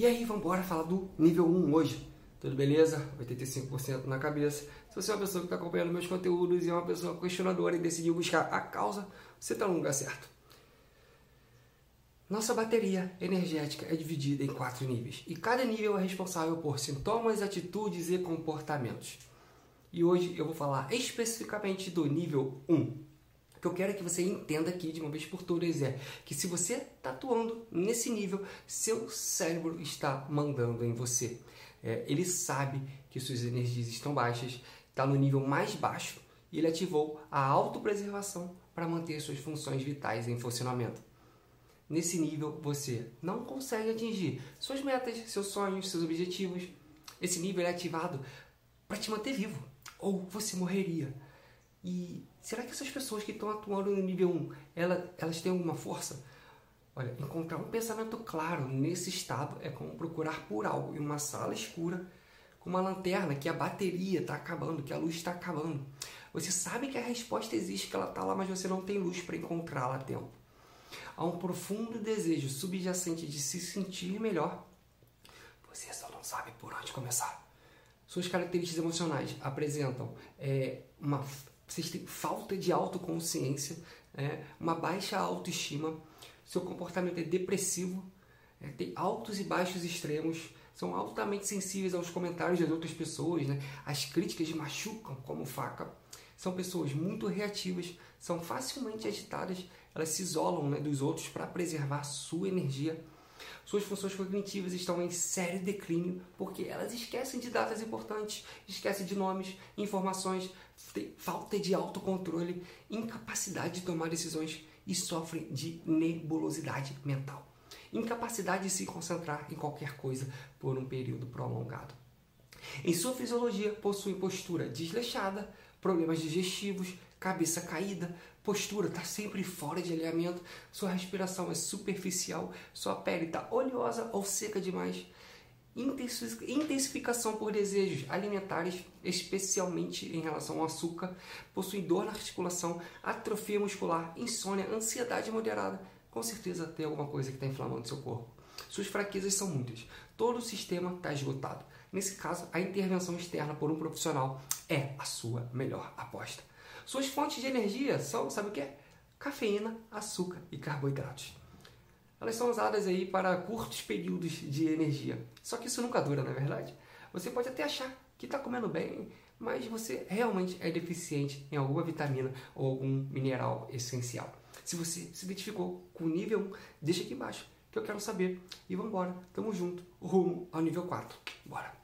E aí, vamos embora falar do nível 1 hoje. Tudo beleza? 85% na cabeça. Se você é uma pessoa que está acompanhando meus conteúdos e é uma pessoa questionadora e decidiu buscar a causa, você está no lugar certo. Nossa bateria energética é dividida em quatro níveis e cada nível é responsável por sintomas, atitudes e comportamentos. E hoje eu vou falar especificamente do nível 1. O que eu quero que você entenda aqui de uma vez por todas é que se você está atuando nesse nível, seu cérebro está mandando em você. É, ele sabe que suas energias estão baixas, está no nível mais baixo e ele ativou a autopreservação para manter suas funções vitais em funcionamento. Nesse nível, você não consegue atingir suas metas, seus sonhos, seus objetivos. Esse nível é ativado para te manter vivo, ou você morreria. E será que essas pessoas que estão atuando no nível 1, elas, elas têm alguma força? Olha, encontrar um pensamento claro nesse estado é como procurar por algo em uma sala escura com uma lanterna que a bateria está acabando, que a luz está acabando. Você sabe que a resposta existe, que ela está lá, mas você não tem luz para encontrá-la a tempo. Há um profundo desejo subjacente de se sentir melhor. Você só não sabe por onde começar. Suas características emocionais apresentam é, uma vocês têm falta de autoconsciência, é, uma baixa autoestima, seu comportamento é depressivo, é, tem altos e baixos extremos, são altamente sensíveis aos comentários das outras pessoas, né? as críticas machucam como faca. São pessoas muito reativas, são facilmente agitadas, elas se isolam né, dos outros para preservar sua energia. Suas funções cognitivas estão em sério declínio porque elas esquecem de datas importantes, esquecem de nomes, informações, falta de autocontrole, incapacidade de tomar decisões e sofrem de nebulosidade mental. Incapacidade de se concentrar em qualquer coisa por um período prolongado. Em sua fisiologia, possui postura desleixada, problemas digestivos, cabeça caída, postura está sempre fora de alinhamento, sua respiração é superficial, sua pele está oleosa ou seca demais. Intensificação por desejos alimentares, especialmente em relação ao açúcar, possui dor na articulação, atrofia muscular, insônia, ansiedade moderada. Com certeza tem alguma coisa que está inflamando seu corpo. Suas fraquezas são muitas. Todo o sistema está esgotado. Nesse caso, a intervenção externa por um profissional é a sua melhor aposta. Suas fontes de energia são, sabe o que? Cafeína, açúcar e carboidratos. Elas são usadas aí para curtos períodos de energia. Só que isso nunca dura, não é verdade? Você pode até achar que está comendo bem, mas você realmente é deficiente em alguma vitamina ou algum mineral essencial. Se você se identificou com o nível 1, deixa aqui embaixo que eu quero saber. E vamos embora, tamo junto, rumo ao nível 4. Bora!